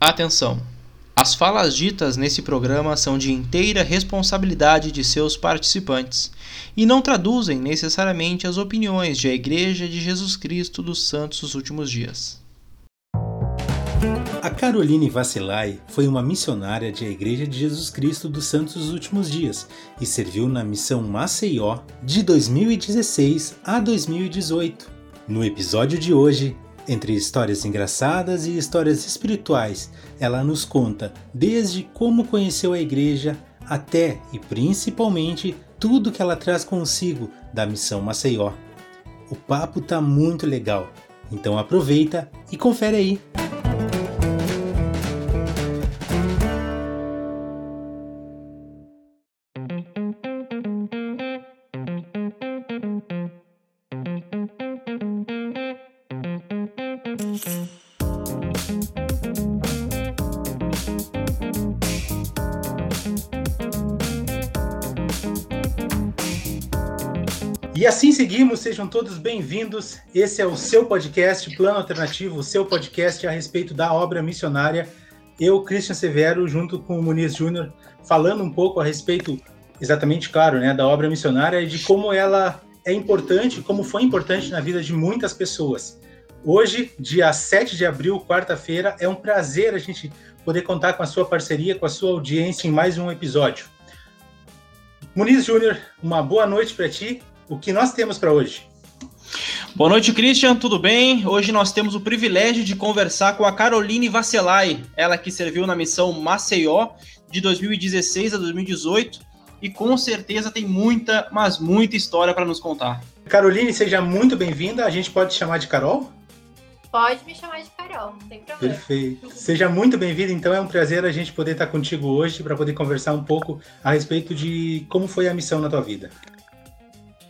Atenção! As falas ditas nesse programa são de inteira responsabilidade de seus participantes e não traduzem necessariamente as opiniões da Igreja de Jesus Cristo dos Santos dos Últimos Dias. A Caroline Vacilai foi uma missionária da Igreja de Jesus Cristo dos Santos dos Últimos Dias e serviu na missão Maceió de 2016 a 2018. No episódio de hoje, entre histórias engraçadas e histórias espirituais, ela nos conta desde como conheceu a igreja até e principalmente tudo que ela traz consigo da missão Maceió. O papo tá muito legal, então aproveita e confere aí. Assim seguimos, sejam todos bem-vindos. Esse é o seu podcast, Plano Alternativo, o seu podcast a respeito da obra missionária. Eu, Christian Severo, junto com o Muniz Júnior, falando um pouco a respeito, exatamente, claro, né, da obra missionária e de como ela é importante, como foi importante na vida de muitas pessoas. Hoje, dia 7 de abril, quarta-feira, é um prazer a gente poder contar com a sua parceria, com a sua audiência em mais um episódio. Muniz Júnior, uma boa noite para ti o que nós temos para hoje? Boa noite, Christian, tudo bem? Hoje nós temos o privilégio de conversar com a Caroline Vasselay, ela que serviu na missão Maceió de 2016 a 2018 e com certeza tem muita, mas muita história para nos contar. Caroline, seja muito bem-vinda. A gente pode te chamar de Carol? Pode me chamar de Carol, não tem problema. Perfeito. Seja muito bem-vinda. Então é um prazer a gente poder estar contigo hoje para poder conversar um pouco a respeito de como foi a missão na tua vida.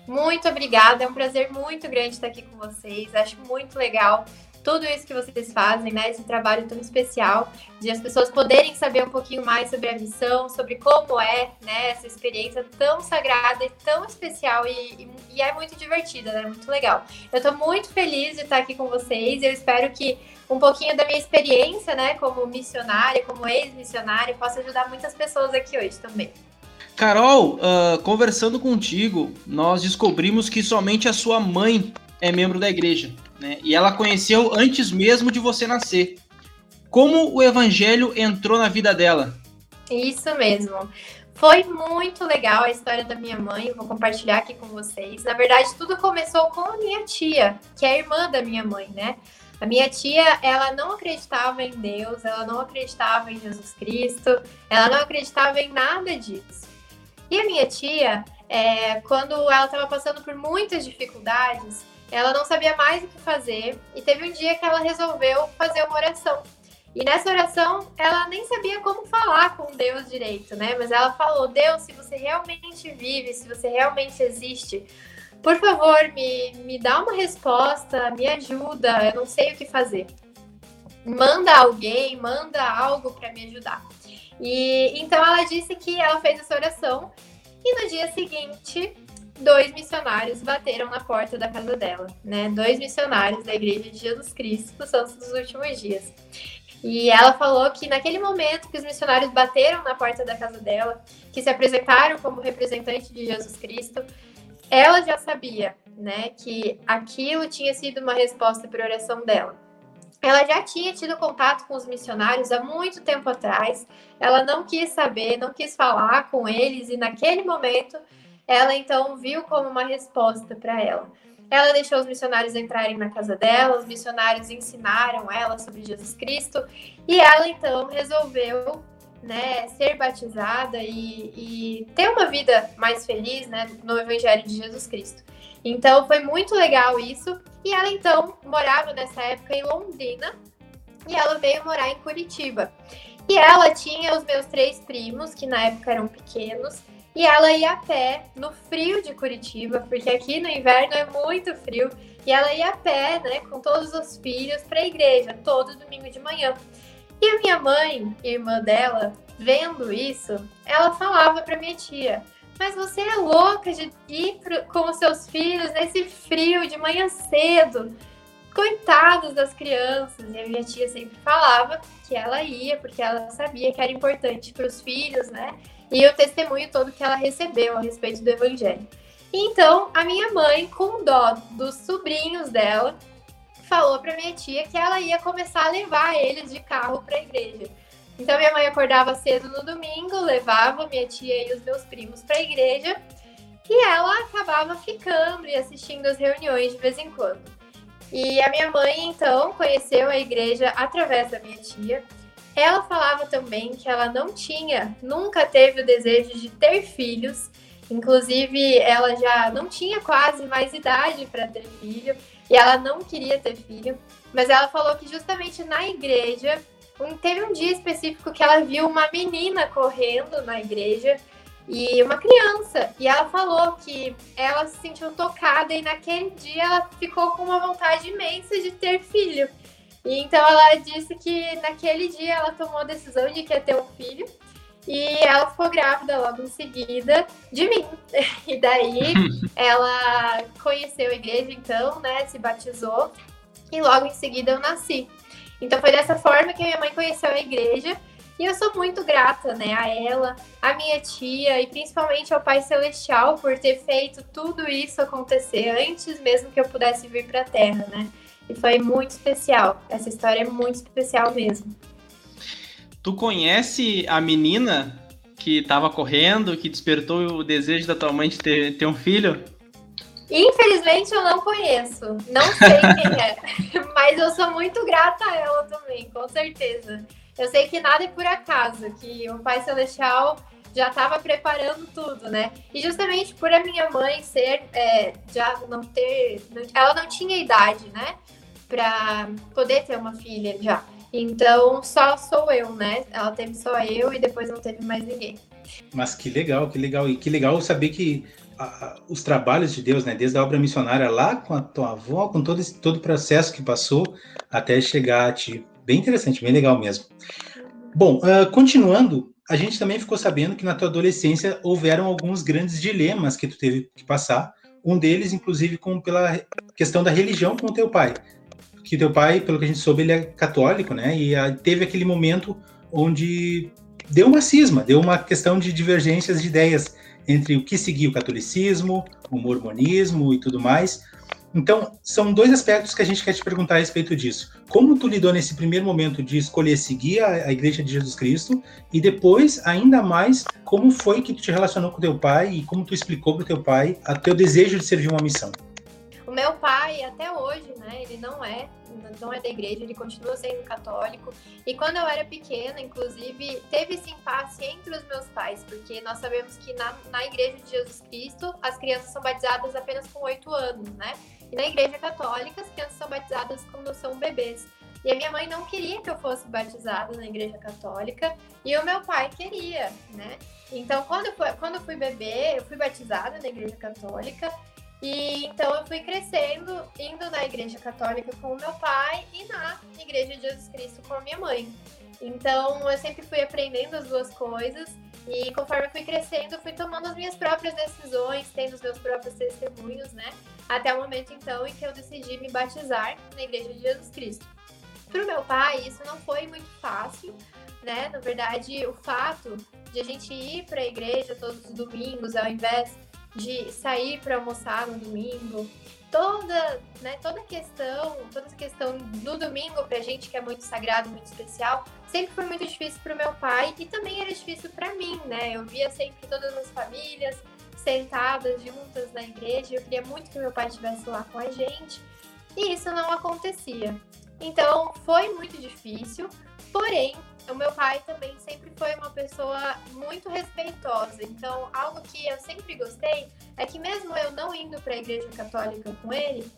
Muito obrigada, é um prazer muito grande estar aqui com vocês. Acho muito legal tudo isso que vocês fazem, né? Esse trabalho tão especial de as pessoas poderem saber um pouquinho mais sobre a missão, sobre como é, né? Essa experiência tão sagrada e tão especial e, e é muito divertida, né? Muito legal. Eu estou muito feliz de estar aqui com vocês. Eu espero que um pouquinho da minha experiência, né? Como missionária, como ex-missionária, possa ajudar muitas pessoas aqui hoje também. Carol, uh, conversando contigo, nós descobrimos que somente a sua mãe é membro da igreja, né? E ela conheceu antes mesmo de você nascer. Como o evangelho entrou na vida dela? Isso mesmo. Foi muito legal a história da minha mãe, vou compartilhar aqui com vocês. Na verdade, tudo começou com a minha tia, que é a irmã da minha mãe, né? A minha tia, ela não acreditava em Deus, ela não acreditava em Jesus Cristo, ela não acreditava em nada disso. E a minha tia, é, quando ela estava passando por muitas dificuldades, ela não sabia mais o que fazer e teve um dia que ela resolveu fazer uma oração. E nessa oração, ela nem sabia como falar com Deus direito, né? Mas ela falou: Deus, se você realmente vive, se você realmente existe, por favor, me, me dá uma resposta, me ajuda, eu não sei o que fazer. Manda alguém, manda algo para me ajudar. E então ela disse que ela fez essa oração e no dia seguinte dois missionários bateram na porta da casa dela, né? Dois missionários da Igreja de Jesus Cristo dos Santos dos Últimos Dias. E ela falou que naquele momento que os missionários bateram na porta da casa dela, que se apresentaram como representante de Jesus Cristo, ela já sabia, né, que aquilo tinha sido uma resposta para a oração dela ela já tinha tido contato com os missionários há muito tempo atrás. Ela não quis saber, não quis falar com eles, e naquele momento ela então viu como uma resposta para ela. Ela deixou os missionários entrarem na casa dela, os missionários ensinaram ela sobre Jesus Cristo, e ela então resolveu né, ser batizada e, e ter uma vida mais feliz né, no Evangelho de Jesus Cristo. Então foi muito legal isso. E ela então morava nessa época em Londrina e ela veio morar em Curitiba. E ela tinha os meus três primos, que na época eram pequenos, e ela ia a pé no frio de Curitiba, porque aqui no inverno é muito frio, e ela ia a pé, né, com todos os filhos para a igreja, todo domingo de manhã. E a minha mãe, irmã dela, vendo isso, ela falava para minha tia: mas você é louca de ir pro, com os seus filhos nesse frio de manhã cedo. coitados das crianças. E a minha tia sempre falava que ela ia, porque ela sabia que era importante para os filhos, né? E o testemunho todo que ela recebeu a respeito do evangelho. Então, a minha mãe, com dó dos sobrinhos dela, falou para minha tia que ela ia começar a levar eles de carro para a igreja. Então, minha mãe acordava cedo no domingo, levava minha tia e os meus primos para a igreja, e ela acabava ficando e assistindo as reuniões de vez em quando. E a minha mãe, então, conheceu a igreja através da minha tia. Ela falava também que ela não tinha, nunca teve o desejo de ter filhos. Inclusive, ela já não tinha quase mais idade para ter filho e ela não queria ter filho. Mas ela falou que justamente na igreja, teve um dia específico que ela viu uma menina correndo na igreja e uma criança. E ela falou que ela se sentiu tocada e naquele dia ela ficou com uma vontade imensa de ter filho. E então ela disse que naquele dia ela tomou a decisão de querer ter um filho. E ela ficou grávida logo em seguida de mim. E daí ela conheceu a igreja, então, né? Se batizou. E logo em seguida eu nasci. Então foi dessa forma que a minha mãe conheceu a igreja. E eu sou muito grata, né, a ela, a minha tia e principalmente ao Pai Celestial por ter feito tudo isso acontecer antes mesmo que eu pudesse vir para a Terra, né? E foi muito especial. Essa história é muito especial mesmo. Tu conhece a menina que estava correndo, que despertou o desejo da tua mãe de ter, ter um filho? Infelizmente eu não conheço, não sei quem é, mas eu sou muito grata a ela também, com certeza. Eu sei que nada é por acaso, que o Pai Celestial já estava preparando tudo, né? E justamente por a minha mãe ser, é, já não ter, ela não tinha idade, né? Para poder ter uma filha já. Então só sou eu, né? Ela teve só eu e depois não teve mais ninguém. Mas que legal, que legal. E que legal saber que a, os trabalhos de Deus, né? Desde a obra missionária lá com a tua avó, com todo esse todo o processo que passou até chegar a ti. Bem interessante, bem legal mesmo. Bom, uh, continuando, a gente também ficou sabendo que na tua adolescência houveram alguns grandes dilemas que tu teve que passar. Um deles, inclusive, com pela questão da religião com o teu pai. Que teu pai, pelo que a gente soube, ele é católico, né? E uh, teve aquele momento onde deu uma cisma, deu uma questão de divergências de ideias entre o que seguia o catolicismo, o mormonismo e tudo mais. Então, são dois aspectos que a gente quer te perguntar a respeito disso. Como tu lidou nesse primeiro momento de escolher seguir a, a Igreja de Jesus Cristo e depois, ainda mais, como foi que tu te relacionou com teu pai e como tu explicou para teu pai o teu desejo de servir uma missão? O meu pai, até hoje, né, ele não é, não é da igreja, ele continua sendo católico. E quando eu era pequena, inclusive, teve esse impasse entre os meus pais, porque nós sabemos que na, na igreja de Jesus Cristo, as crianças são batizadas apenas com oito anos, né? E na igreja católica, as crianças são batizadas quando são bebês. E a minha mãe não queria que eu fosse batizada na igreja católica e o meu pai queria, né? Então, quando quando eu fui bebê, eu fui batizada na igreja católica e então eu fui crescendo, indo na igreja católica com o meu pai e na igreja de Jesus Cristo com a minha mãe. Então eu sempre fui aprendendo as duas coisas e conforme eu fui crescendo, fui tomando as minhas próprias decisões, tendo os meus próprios testemunhos, né? Até o momento então em que eu decidi me batizar na igreja de Jesus Cristo. Para o meu pai, isso não foi muito fácil, né? Na verdade, o fato de a gente ir para a igreja todos os domingos, ao invés de sair para almoçar no domingo, toda, né, toda questão, toda questão do domingo pra gente que é muito sagrado, muito especial, sempre foi muito difícil pro meu pai e também era difícil para mim, né? Eu via sempre todas as famílias sentadas juntas na igreja, eu queria muito que meu pai estivesse lá com a gente, e isso não acontecia. Então, foi muito difícil, porém, o meu pai também sempre foi uma pessoa muito respeitosa. Então, algo que eu sempre gostei é que mesmo eu não indo para a igreja católica com ele,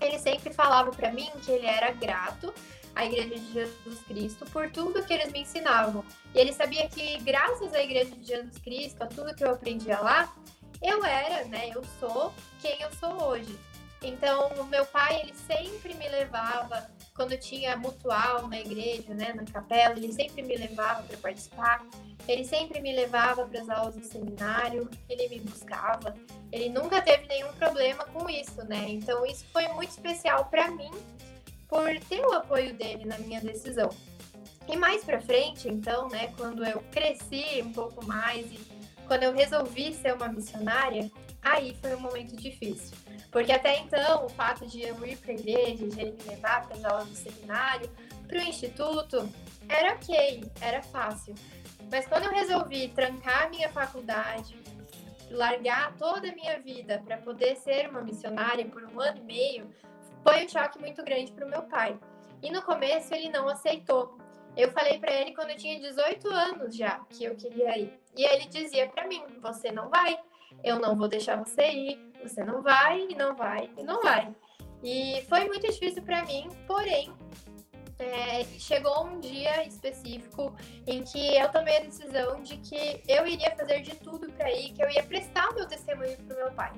ele sempre falava para mim que ele era grato à Igreja de Jesus Cristo por tudo que eles me ensinavam. E ele sabia que graças à Igreja de Jesus Cristo, a tudo que eu aprendia lá, eu era, né, eu sou quem eu sou hoje. Então, o meu pai, ele sempre me levava, quando tinha mutual na igreja, né, na capela, ele sempre me levava para participar. Ele sempre me levava para as aulas do seminário, ele me buscava. Ele nunca teve nenhum problema com isso, né? Então, isso foi muito especial para mim, por ter o apoio dele na minha decisão. E mais para frente, então, né, quando eu cresci um pouco mais e quando eu resolvi ser uma missionária, aí foi um momento difícil. Porque até então, o fato de eu ir para a igreja, de ele me levar para as aulas do seminário, para o instituto, era ok, era fácil. Mas quando eu resolvi trancar a minha faculdade, largar toda a minha vida para poder ser uma missionária por um ano e meio, foi um choque muito grande para o meu pai. E no começo ele não aceitou. Eu falei para ele quando eu tinha 18 anos já que eu queria ir. E ele dizia para mim: "Você não vai. Eu não vou deixar você ir. Você não vai não vai não vai". E foi muito difícil para mim, porém é, chegou um dia específico em que eu tomei a decisão de que eu iria fazer de tudo para ir, que eu ia prestar o meu testemunho para o meu pai.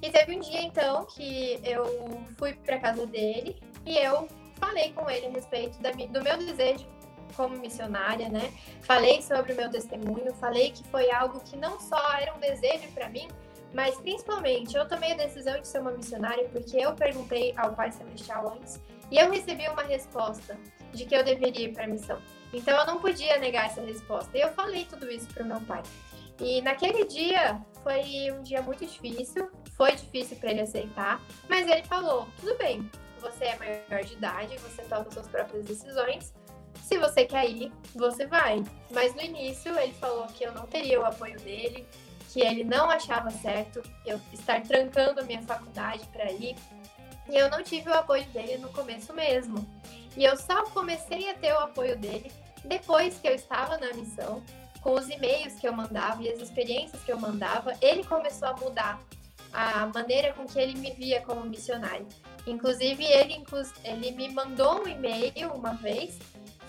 E teve um dia então que eu fui para casa dele e eu falei com ele a respeito da, do meu desejo como missionária, né? Falei sobre o meu testemunho, falei que foi algo que não só era um desejo para mim, mas principalmente eu tomei a decisão de ser uma missionária porque eu perguntei ao Pai Celestial antes e eu recebi uma resposta de que eu deveria ir para a missão. Então eu não podia negar essa resposta. E eu falei tudo isso para o meu pai. E naquele dia foi um dia muito difícil, foi difícil para ele aceitar, mas ele falou: tudo bem, você é maior de idade, você toma suas próprias decisões. Se você quer ir, você vai. Mas no início ele falou que eu não teria o apoio dele, que ele não achava certo eu estar trancando a minha faculdade para ir, e eu não tive o apoio dele no começo mesmo. E eu só comecei a ter o apoio dele depois que eu estava na missão, com os e-mails que eu mandava e as experiências que eu mandava, ele começou a mudar a maneira com que ele me via como missionário. Inclusive, ele, ele me mandou um e-mail uma vez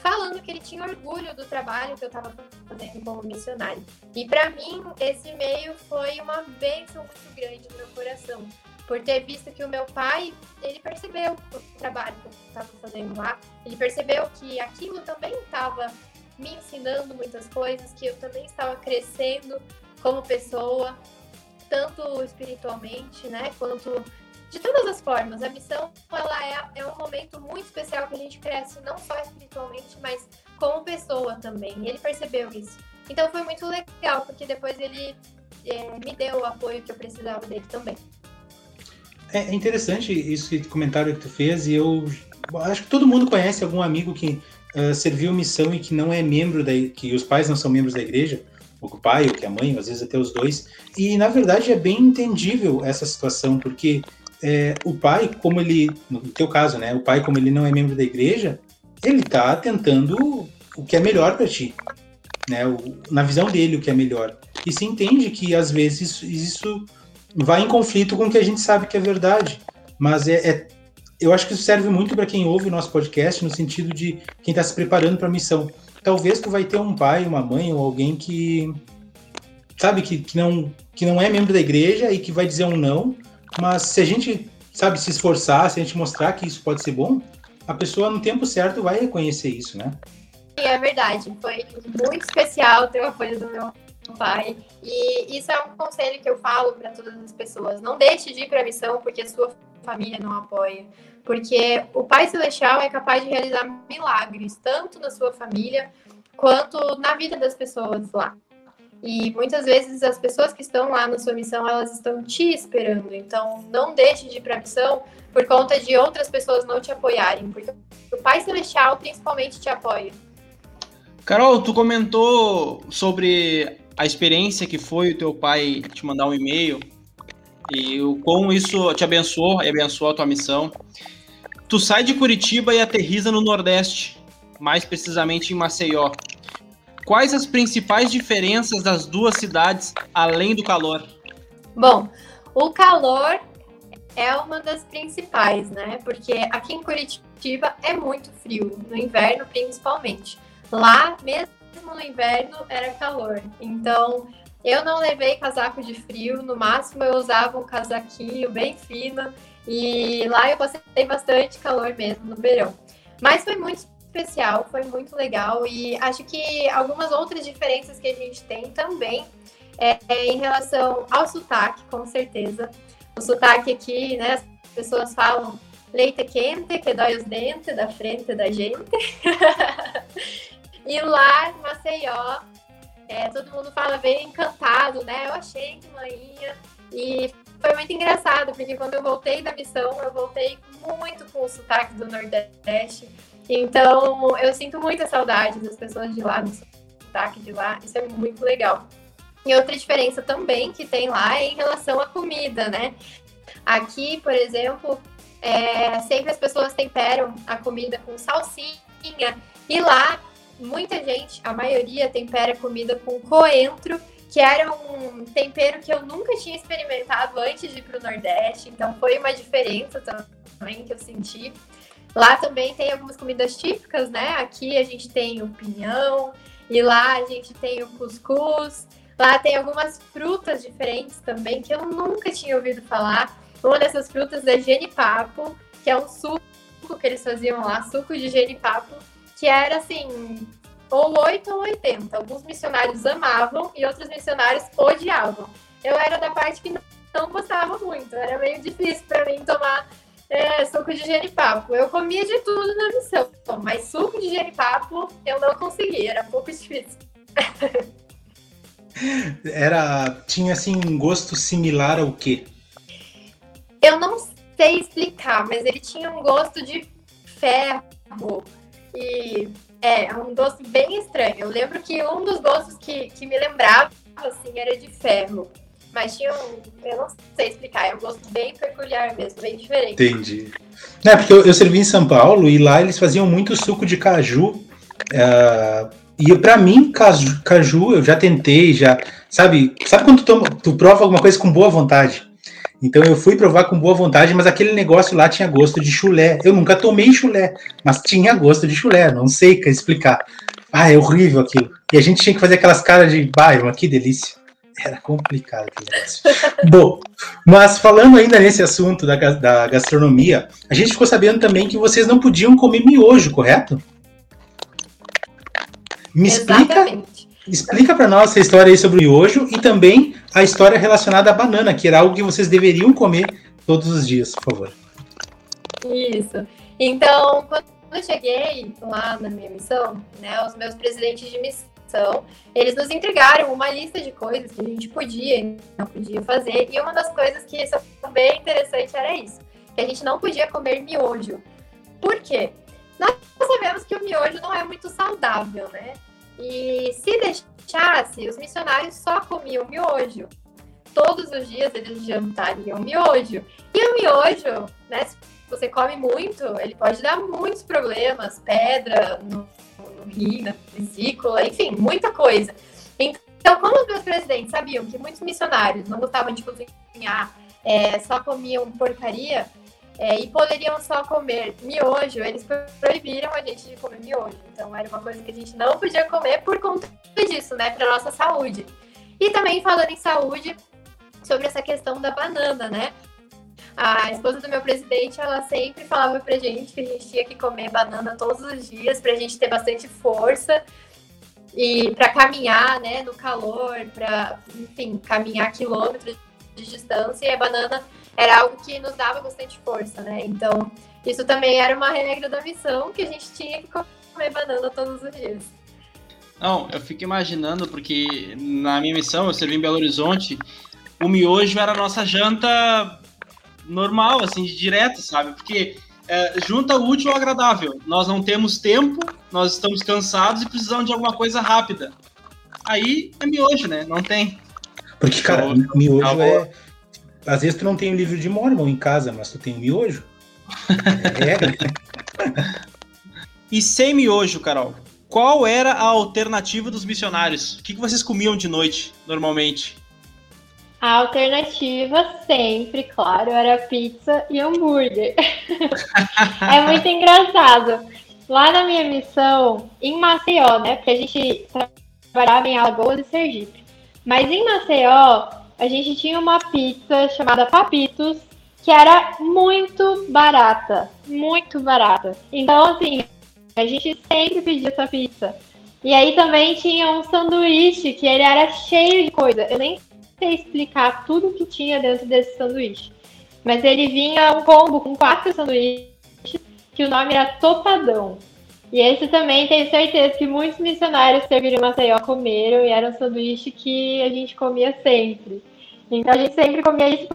falando que ele tinha orgulho do trabalho que eu estava fazendo como missionário. E para mim, esse e-mail foi uma bênção muito grande no meu coração, por ter visto que o meu pai, ele percebeu o trabalho que eu estava fazendo lá, ele percebeu que aquilo também estava me ensinando muitas coisas, que eu também estava crescendo como pessoa, tanto espiritualmente, né, quanto de todas as formas. A missão ela é, é um momento muito especial que a gente cresce não só espiritualmente, mas como pessoa também. E ele percebeu isso. Então foi muito legal, porque depois ele é, me deu o apoio que eu precisava dele também. É interessante isso comentário que tu fez e eu acho que todo mundo conhece algum amigo que uh, serviu missão e que não é membro da que os pais não são membros da igreja, ou que o pai ou que a mãe, às vezes até os dois. E na verdade é bem entendível essa situação porque é, o pai, como ele, no teu caso, né, o pai como ele não é membro da igreja, ele está tentando o que é melhor para ti, né, o, na visão dele o que é melhor. E se entende que às vezes isso vai em conflito com o que a gente sabe que é verdade. Mas é, é eu acho que isso serve muito para quem ouve o nosso podcast, no sentido de quem está se preparando para a missão. Talvez tu vai ter um pai, uma mãe ou alguém que sabe que, que, não, que não é membro da igreja e que vai dizer um não, mas se a gente sabe se esforçar, se a gente mostrar que isso pode ser bom, a pessoa no tempo certo vai reconhecer isso, né? É verdade, foi muito especial ter o apoio do meu pai. E isso é um conselho que eu falo para todas as pessoas. Não deixe de ir para a missão porque a sua família não apoia. Porque o Pai Celestial é capaz de realizar milagres, tanto na sua família quanto na vida das pessoas lá. E muitas vezes as pessoas que estão lá na sua missão, elas estão te esperando. Então, não deixe de ir para a missão por conta de outras pessoas não te apoiarem, porque o Pai Celestial principalmente te apoia. Carol, tu comentou sobre a experiência que foi o teu pai te mandar um e-mail e o como isso te abençoou e abençoou a tua missão. Tu sai de Curitiba e aterriza no Nordeste, mais precisamente em Maceió. Quais as principais diferenças das duas cidades, além do calor? Bom, o calor é uma das principais, né? Porque aqui em Curitiba é muito frio, no inverno principalmente. Lá, mesmo no inverno era calor. Então, eu não levei casaco de frio, no máximo eu usava um casaquinho bem fino e lá eu passei bastante calor mesmo no verão. Mas foi muito especial, foi muito legal e acho que algumas outras diferenças que a gente tem também é, é em relação ao sotaque, com certeza. O sotaque aqui, né, as pessoas falam leite quente, que dói os dentes da frente da gente. e lá Maceió, é, todo mundo fala bem encantado, né? Eu achei que manhinha. E foi muito engraçado, porque quando eu voltei da missão, eu voltei muito com o sotaque do Nordeste. Então, eu sinto muita saudade das pessoas de lá, do sotaque de lá. Isso é muito legal. E outra diferença também que tem lá é em relação à comida, né? Aqui, por exemplo, é, sempre as pessoas temperam a comida com salsinha. E lá, muita gente, a maioria, tempera a comida com coentro que era um tempero que eu nunca tinha experimentado antes de ir para o Nordeste, então foi uma diferença também que eu senti. Lá também tem algumas comidas típicas, né? Aqui a gente tem o pinhão, e lá a gente tem o cuscuz. Lá tem algumas frutas diferentes também que eu nunca tinha ouvido falar. Uma dessas frutas é genipapo, que é um suco que eles faziam lá, suco de genipapo, que era assim, ou 8 ou 80. Alguns missionários amavam e outros missionários odiavam. Eu era da parte que não gostava muito, era meio difícil para mim tomar é, suco de genipapo. Eu comia de tudo na missão, mas suco de genipapo eu não conseguia, era um pouco difícil. era tinha assim um gosto similar ao quê? Eu não sei explicar, mas ele tinha um gosto de ferro e é, um doce bem estranho. Eu lembro que um dos doces que, que me lembrava, assim, era de ferro. Mas tinha um, eu não sei explicar, é um gosto bem peculiar mesmo, bem diferente. Entendi. É, porque eu, eu servi em São Paulo e lá eles faziam muito suco de caju. Uh, e para mim, caju, caju, eu já tentei, já. Sabe, sabe quando tu, toma, tu prova alguma coisa com boa vontade? Então eu fui provar com boa vontade, mas aquele negócio lá tinha gosto de chulé. Eu nunca tomei chulé, mas tinha gosto de chulé, não sei explicar. Ah, é horrível aquilo. E a gente tinha que fazer aquelas caras de bairro, que delícia. Era complicado aquele negócio. Bom, mas falando ainda nesse assunto da, da gastronomia, a gente ficou sabendo também que vocês não podiam comer miojo, correto? Me explica, explica para nós essa história aí sobre o miojo e também a história relacionada à banana, que era algo que vocês deveriam comer todos os dias, por favor. Isso. Então, quando eu cheguei lá na minha missão, né, os meus presidentes de missão, eles nos entregaram uma lista de coisas que a gente podia e não podia fazer. E uma das coisas que são bem interessante era isso, que a gente não podia comer miojo. Por quê? Nós sabemos que o miojo não é muito saudável, né? E se deixasse, os missionários só comiam miojo. Todos os dias eles jantariam miojo. E o miojo, né, se você come muito, ele pode dar muitos problemas, pedra no, na vesícula, enfim, muita coisa. Então, como os meus presidentes sabiam que muitos missionários não gostavam de cozinhar, é, só comiam porcaria, é, e poderiam só comer miojo, eles proibiram a gente de comer miojo. Então era uma coisa que a gente não podia comer por conta disso, né, para nossa saúde. E também falando em saúde, sobre essa questão da banana, né? A esposa do meu presidente, ela sempre falava pra gente que a gente tinha que comer banana todos os dias pra gente ter bastante força e para caminhar, né, no calor, para, enfim, caminhar quilômetros de distância e a banana era algo que nos dava bastante força, né? Então, isso também era uma regra da missão que a gente tinha que comer banana todos os dias. Não, eu fico imaginando, porque na minha missão, eu servi em Belo Horizonte, o miojo era a nossa janta normal, assim, de direto, sabe? Porque é, junta o útil ao agradável. Nós não temos tempo, nós estamos cansados e precisamos de alguma coisa rápida. Aí é miojo, né? Não tem. Porque, cara, então, miojo é, às vezes tu não tem o livro de Mormon em casa, mas tu tem o miojo. É. e sem miojo, Carol, qual era a alternativa dos missionários? O que, vocês comiam de noite, normalmente? A alternativa sempre, claro, era pizza e hambúrguer. é muito engraçado. Lá na minha missão, em Maceió, né? Porque a gente trabalhava em Alagoas e Sergipe. Mas em Maceió, a gente tinha uma pizza chamada Papitos, que era muito barata, muito barata. Então, assim, a gente sempre pedia essa pizza. E aí também tinha um sanduíche que ele era cheio de coisa. Eu nem sei explicar tudo que tinha dentro desse sanduíche. mas ele vinha um combo com quatro sanduíches, que o nome era Topadão. E esse também tenho certeza que muitos missionários serviram em Maceió comeram e era um sanduíche que a gente comia sempre. Então a gente sempre comia isso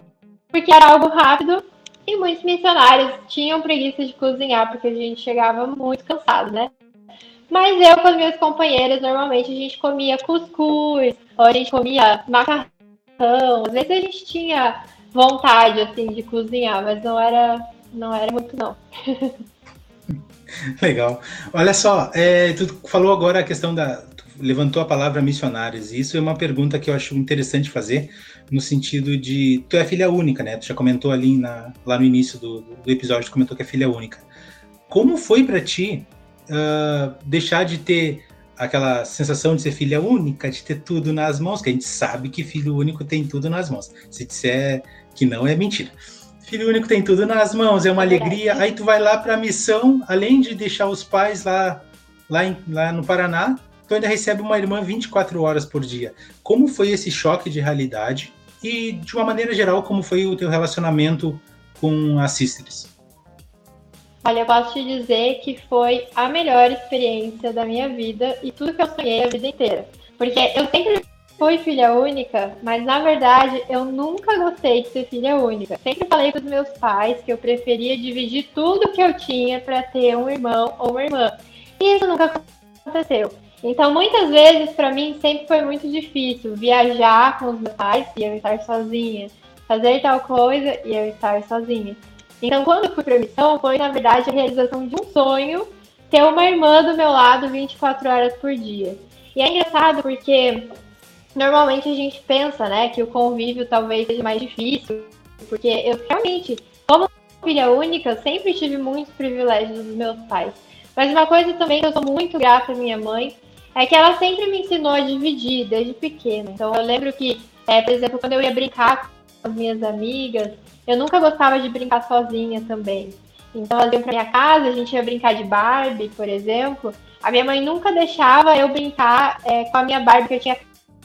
porque era algo rápido e muitos missionários tinham preguiça de cozinhar porque a gente chegava muito cansado, né? Mas eu com as minhas companheiras, normalmente a gente comia cuscuz, ou a gente comia macarrão. Às vezes a gente tinha vontade assim de cozinhar, mas não era não era muito não. Legal. Olha só, é, tu falou agora a questão da. levantou a palavra missionários, e isso é uma pergunta que eu acho interessante fazer, no sentido de. Tu é filha única, né? Tu já comentou ali na, lá no início do, do episódio, tu comentou que é filha única. Como foi para ti uh, deixar de ter aquela sensação de ser filha única, de ter tudo nas mãos, que a gente sabe que filho único tem tudo nas mãos. Se disser que não, é mentira. Filho único tem tudo nas mãos, é uma alegria. Aí tu vai lá para a missão, além de deixar os pais lá, lá, em, lá no Paraná, tu ainda recebe uma irmã 24 horas por dia. Como foi esse choque de realidade? E, de uma maneira geral, como foi o teu relacionamento com as sisters? Olha, eu posso te dizer que foi a melhor experiência da minha vida e tudo que eu sonhei a vida inteira. Porque eu sempre fui filha única, mas na verdade eu nunca gostei de ser filha única. Sempre falei para os meus pais que eu preferia dividir tudo que eu tinha para ter um irmão ou uma irmã. E isso nunca aconteceu. Então, muitas vezes, para mim, sempre foi muito difícil viajar com os meus pais e eu estar sozinha, fazer tal coisa e eu estar sozinha. Então, quando eu fui para missão, foi na verdade a realização de um sonho ter uma irmã do meu lado 24 horas por dia. E é engraçado porque normalmente a gente pensa, né, que o convívio talvez seja mais difícil, porque eu realmente, como filha única, sempre tive muitos privilégios dos meus pais. Mas uma coisa também que eu sou muito grata à minha mãe é que ela sempre me ensinou a dividir desde pequena. Então eu lembro que, é, por exemplo, quando eu ia brincar com as minhas amigas, eu nunca gostava de brincar sozinha também. Então elas iam pra minha casa, a gente ia brincar de Barbie, por exemplo. A minha mãe nunca deixava eu brincar é, com a minha Barbie que eu tinha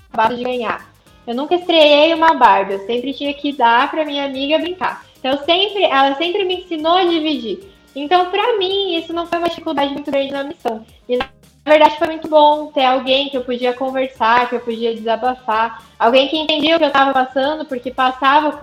acabado de ganhar. Eu nunca estreiei uma Barbie, eu sempre tinha que dar para minha amiga brincar. Então sempre, ela sempre me ensinou a dividir. Então para mim isso não foi uma dificuldade muito grande na missão. E verdade foi muito bom ter alguém que eu podia conversar, que eu podia desabafar, alguém que entendia o que eu estava passando, porque passava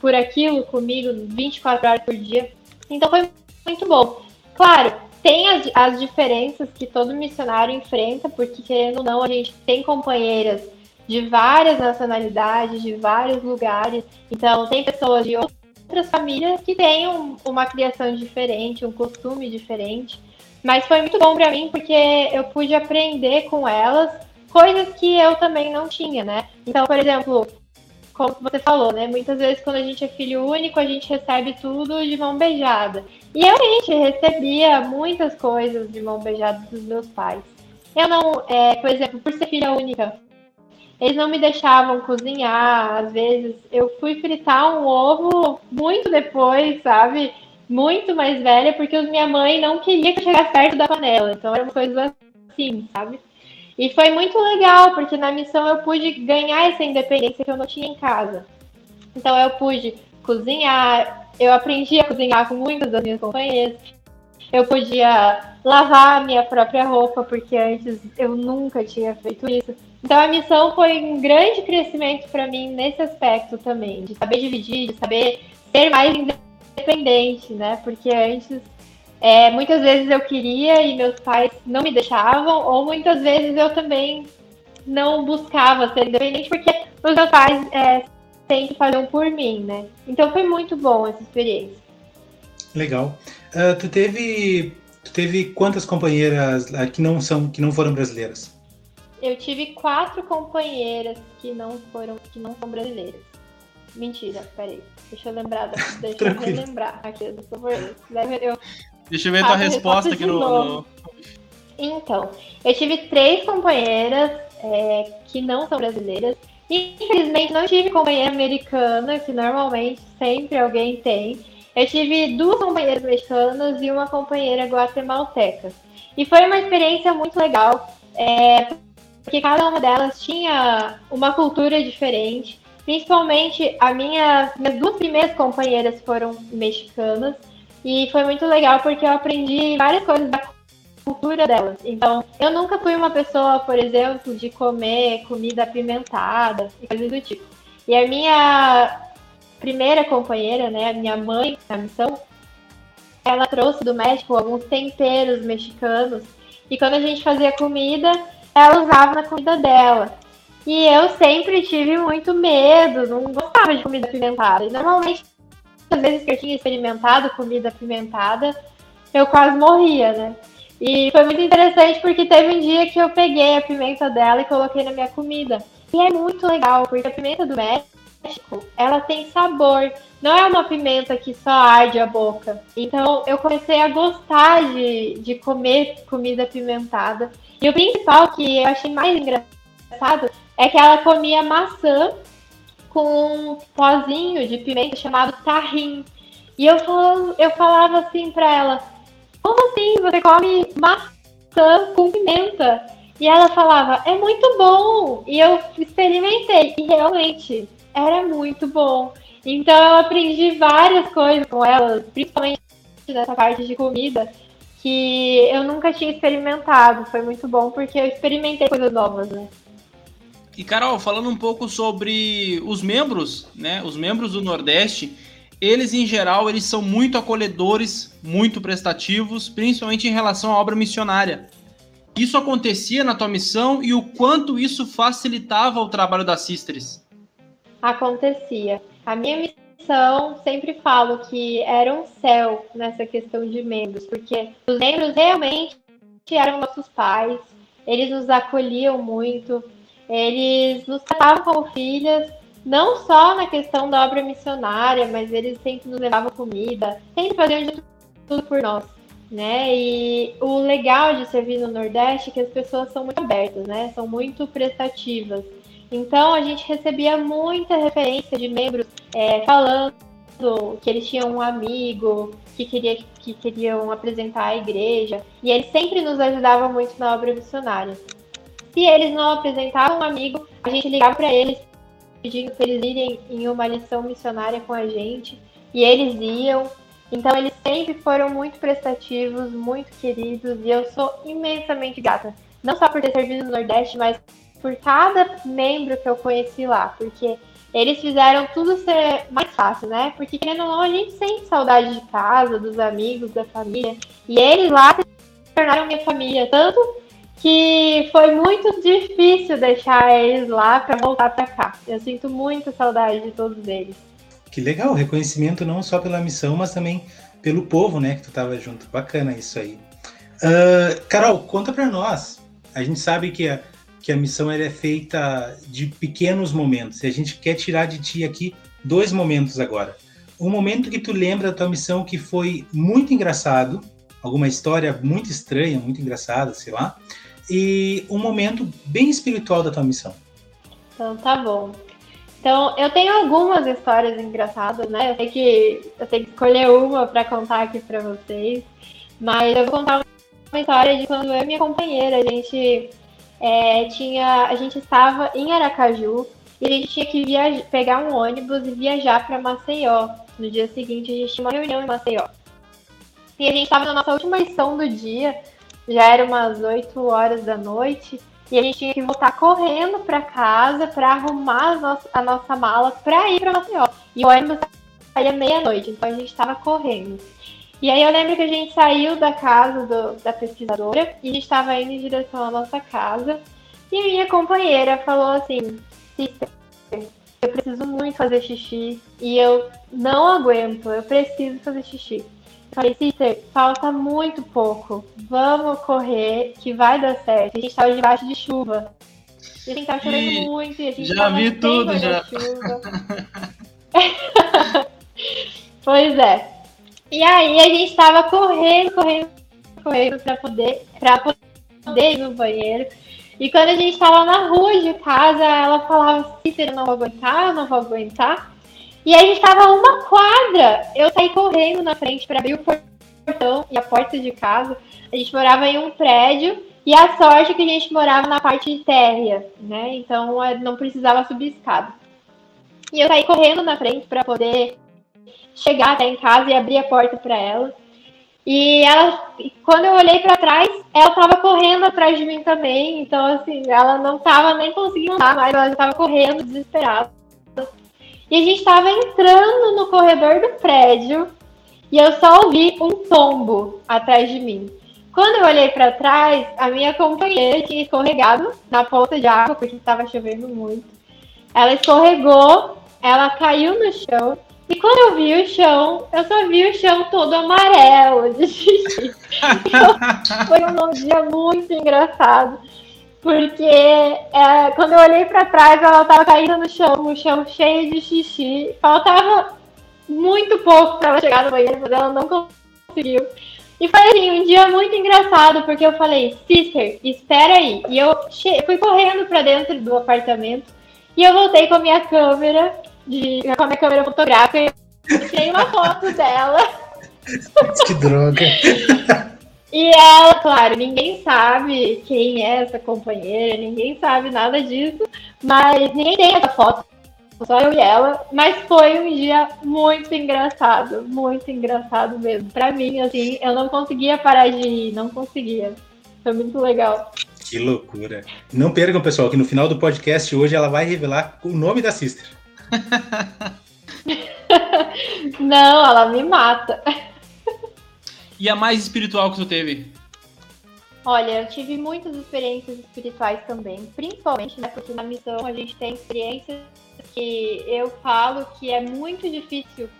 por aquilo comigo 24 horas por dia. Então foi muito bom. Claro, tem as, as diferenças que todo missionário enfrenta, porque querendo ou não, a gente tem companheiras de várias nacionalidades, de vários lugares. Então, tem pessoas de outras famílias que têm um, uma criação diferente, um costume diferente. Mas foi muito bom para mim porque eu pude aprender com elas coisas que eu também não tinha, né? Então, por exemplo, como você falou, né? Muitas vezes quando a gente é filho único, a gente recebe tudo de mão beijada. E eu realmente recebia muitas coisas de mão beijada dos meus pais. Eu não, é, por exemplo, por ser filha única, eles não me deixavam cozinhar. Às vezes eu fui fritar um ovo muito depois, sabe? Muito mais velha, porque minha mãe não queria que eu chegasse perto da panela. Então eram coisas assim, sabe? E foi muito legal, porque na missão eu pude ganhar essa independência que eu não tinha em casa. Então eu pude cozinhar, eu aprendi a cozinhar com muitas das minhas companheiras. Eu podia lavar a minha própria roupa, porque antes eu nunca tinha feito isso. Então a missão foi um grande crescimento para mim nesse aspecto também, de saber dividir, de saber ser mais independente, né? Porque antes é, muitas vezes eu queria e meus pais não me deixavam, ou muitas vezes eu também não buscava ser independente porque os meus pais é, sempre faziam por mim, né? Então foi muito bom essa experiência. Legal. Uh, tu teve tu teve quantas companheiras uh, que não são que não foram brasileiras? Eu tive quatro companheiras que não foram que não são brasileiras. Mentira, peraí. Deixa eu lembrar. Deixa eu relembrar aqui, por favor. Eu, Deixa eu ver a tua resposta aqui no, no, Então, eu tive três companheiras é, que não são brasileiras Infelizmente não tive companheira americana, que normalmente sempre alguém tem. Eu tive duas companheiras mexicanas e uma companheira guatemalteca. E foi uma experiência muito legal, é, porque cada uma delas tinha uma cultura diferente. Principalmente a minha, minhas duas primeiras companheiras foram mexicanas e foi muito legal porque eu aprendi várias coisas da cultura delas. Então, eu nunca fui uma pessoa, por exemplo, de comer comida apimentada e coisas do tipo. E a minha primeira companheira, né, a minha mãe na missão, ela trouxe do México alguns temperos mexicanos e quando a gente fazia comida, ela usava na comida dela. E eu sempre tive muito medo, não gostava de comida apimentada. E normalmente, as vezes que eu tinha experimentado comida apimentada, eu quase morria, né? E foi muito interessante porque teve um dia que eu peguei a pimenta dela e coloquei na minha comida. E é muito legal, porque a pimenta do México, ela tem sabor. Não é uma pimenta que só arde a boca. Então eu comecei a gostar de, de comer comida apimentada. E o principal que eu achei mais engraçado é que ela comia maçã com um pozinho de pimenta chamado tahim. E eu, falava, eu falava assim pra ela, como assim você come maçã com pimenta? E ela falava, é muito bom. E eu experimentei, e realmente era muito bom. Então eu aprendi várias coisas com ela, principalmente nessa parte de comida, que eu nunca tinha experimentado. Foi muito bom porque eu experimentei coisas novas, né? E Carol, falando um pouco sobre os membros, né? Os membros do Nordeste, eles em geral eles são muito acolhedores, muito prestativos, principalmente em relação à obra missionária. Isso acontecia na tua missão e o quanto isso facilitava o trabalho das sisters? Acontecia. A minha missão, sempre falo que era um céu nessa questão de membros, porque os membros realmente eram nossos pais, eles nos acolhiam muito, eles nos tratavam como filhas, não só na questão da obra missionária, mas eles sempre nos levavam comida, sempre faziam de tudo por nós, né? E o legal de servir no Nordeste é que as pessoas são muito abertas, né? São muito prestativas. Então a gente recebia muita referência de membros é, falando que eles tinham um amigo que, queria, que queriam apresentar a igreja, e eles sempre nos ajudavam muito na obra missionária. Se eles não apresentavam um amigo, a gente ligava para eles pedindo para eles irem em uma lição missionária com a gente, e eles iam. Então eles sempre foram muito prestativos, muito queridos, e eu sou imensamente grata. Não só por ter servido no Nordeste, mas por cada membro que eu conheci lá, porque eles fizeram tudo ser mais fácil, né? Porque querendo ou não, a gente sente saudade de casa, dos amigos, da família. E eles lá se tornaram minha família, tanto que foi muito difícil deixar eles lá para voltar para cá. Eu sinto muita saudade de todos eles. Que legal, reconhecimento não só pela missão, mas também pelo povo, né, que tu tava junto. Bacana isso aí. Uh, Carol, conta para nós. A gente sabe que a, que a missão é feita de pequenos momentos. E a gente quer tirar de ti aqui dois momentos agora. Um momento que tu lembra da tua missão que foi muito engraçado, alguma história muito estranha, muito engraçada, sei lá, e um momento bem espiritual da tua missão. Então tá bom. Então, eu tenho algumas histórias engraçadas, né? Eu sei que eu tenho que escolher uma para contar aqui para vocês, mas eu vou contar uma história de quando eu e minha companheira, a gente é, tinha, a gente estava em Aracaju e a gente tinha que viajar, pegar um ônibus e viajar para Maceió. No dia seguinte, a gente tinha uma reunião em Maceió. E a gente estava na nossa última lição do dia, já era umas 8 horas da noite e a gente tinha que voltar correndo para casa para arrumar a nossa, mala para ir para Maceió. E o ônibus saía meia-noite, então a gente estava correndo. E aí eu lembro que a gente saiu da casa do, da pesquisadora e a gente estava indo em direção à nossa casa. E a minha companheira falou assim: eu preciso muito fazer xixi e eu não aguento, eu preciso fazer xixi. Falei, Sister, falta muito pouco. Vamos correr, que vai dar certo. A gente tava debaixo de chuva. E a gente tava chorando e muito. E a gente já vi tudo, já. pois é. E aí a gente tava correndo, correndo, correndo pra poder, pra poder ir no banheiro. E quando a gente tava na rua de casa, ela falava, Cícero, eu não vou aguentar, eu não vou aguentar. E a gente tava uma quadra. Eu saí correndo na frente para abrir o portão e a porta de casa. A gente morava em um prédio e a sorte é que a gente morava na parte térrea, né? Então é, não precisava subir escada. E eu saí correndo na frente para poder chegar até em casa e abrir a porta para ela. E ela, quando eu olhei para trás, ela estava correndo atrás de mim também. Então, assim, ela não estava nem conseguindo andar mais, ela estava correndo desesperada. E a gente estava entrando no corredor do prédio e eu só ouvi um tombo atrás de mim. Quando eu olhei para trás, a minha companheira tinha escorregado na ponta de água, porque estava chovendo muito. Ela escorregou, ela caiu no chão. E quando eu vi o chão, eu só vi o chão todo amarelo de xixi. Então, foi um dia muito engraçado. Porque é, quando eu olhei para trás, ela estava caindo no chão, o chão cheio de xixi. Faltava muito pouco para ela chegar no banheiro, mas ela não conseguiu. E foi assim, um dia muito engraçado, porque eu falei, sister, espera aí. E eu fui correndo para dentro do apartamento e eu voltei com a minha câmera, de, com a minha câmera fotográfica e tirei uma foto dela. Que droga! E ela, claro, ninguém sabe quem é essa companheira, ninguém sabe nada disso, mas ninguém tem essa foto só eu e ela, mas foi um dia muito engraçado, muito engraçado mesmo. Para mim, assim, eu não conseguia parar de ir, não conseguia. Foi muito legal. Que loucura. Não percam, pessoal, que no final do podcast hoje ela vai revelar o nome da sister. não, ela me mata. E a mais espiritual que tu teve? Olha, eu tive muitas experiências espirituais também, principalmente, né, porque na missão a gente tem experiências que eu falo que é muito difícil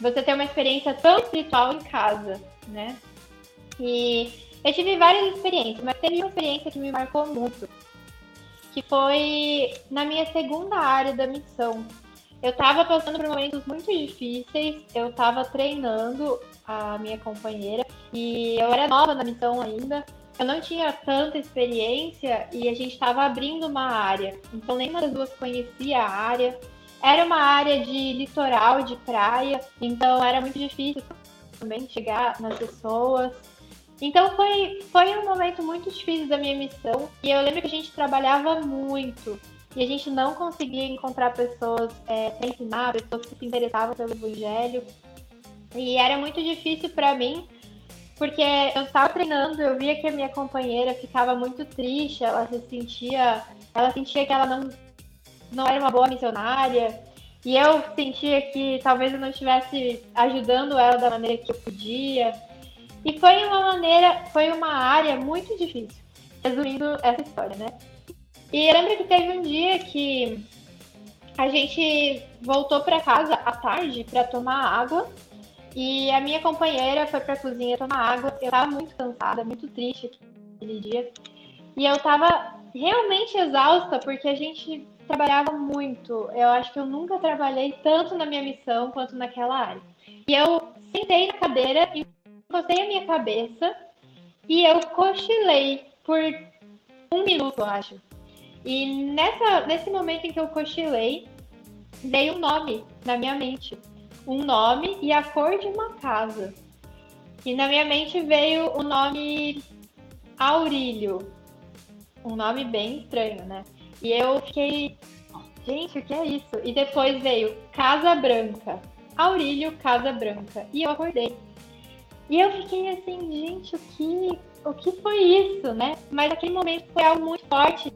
você ter uma experiência tão espiritual em casa, né? E eu tive várias experiências, mas teve uma experiência que me marcou muito, que foi na minha segunda área da missão. Eu estava passando por momentos muito difíceis, eu estava treinando a minha companheira e eu era nova na missão ainda, eu não tinha tanta experiência e a gente estava abrindo uma área. Então nenhuma das duas conhecia a área. Era uma área de litoral, de praia, então era muito difícil também chegar nas pessoas. Então foi, foi um momento muito difícil da minha missão. E eu lembro que a gente trabalhava muito. E a gente não conseguia encontrar pessoas é, para ensinar, pessoas que se interessavam pelo evangelho. E era muito difícil para mim porque eu estava treinando, eu via que a minha companheira ficava muito triste, ela se sentia, ela sentia que ela não, não era uma boa missionária, e eu sentia que talvez eu não estivesse ajudando ela da maneira que eu podia. E foi uma maneira, foi uma área muito difícil, resumindo essa história, né? E lembro que teve um dia que a gente voltou para casa à tarde para tomar água e a minha companheira foi pra cozinha tomar água. Eu tava muito cansada, muito triste aquele dia. E eu tava realmente exausta porque a gente trabalhava muito. Eu acho que eu nunca trabalhei tanto na minha missão quanto naquela área. E eu sentei na cadeira encostei a minha cabeça e eu cochilei por um minuto, eu acho. E nessa, nesse momento em que eu cochilei, veio um nome na minha mente um nome e a cor de uma casa. E na minha mente veio o nome Aurílio. Um nome bem estranho, né? E eu fiquei, gente, o que é isso? E depois veio Casa Branca. Aurílio Casa Branca. E eu acordei. E eu fiquei assim, gente, o que, o que foi isso, né? Mas naquele momento foi algo muito forte.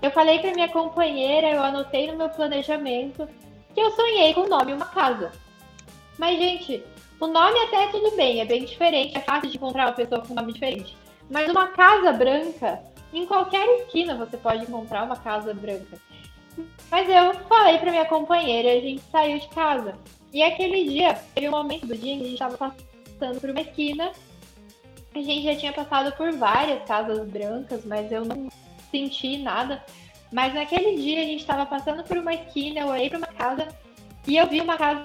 Eu falei para minha companheira, eu anotei no meu planejamento que eu sonhei com o nome uma casa. Mas, gente, o nome até é tudo bem, é bem diferente, é fácil de encontrar uma pessoa com um nome diferente. Mas uma casa branca, em qualquer esquina você pode encontrar uma casa branca. Mas eu falei para minha companheira a gente saiu de casa. E aquele dia, teve um momento do dia em que a gente estava passando por uma esquina. A gente já tinha passado por várias casas brancas, mas eu não senti nada. Mas naquele dia a gente estava passando por uma esquina, eu olhei para uma casa e eu vi uma casa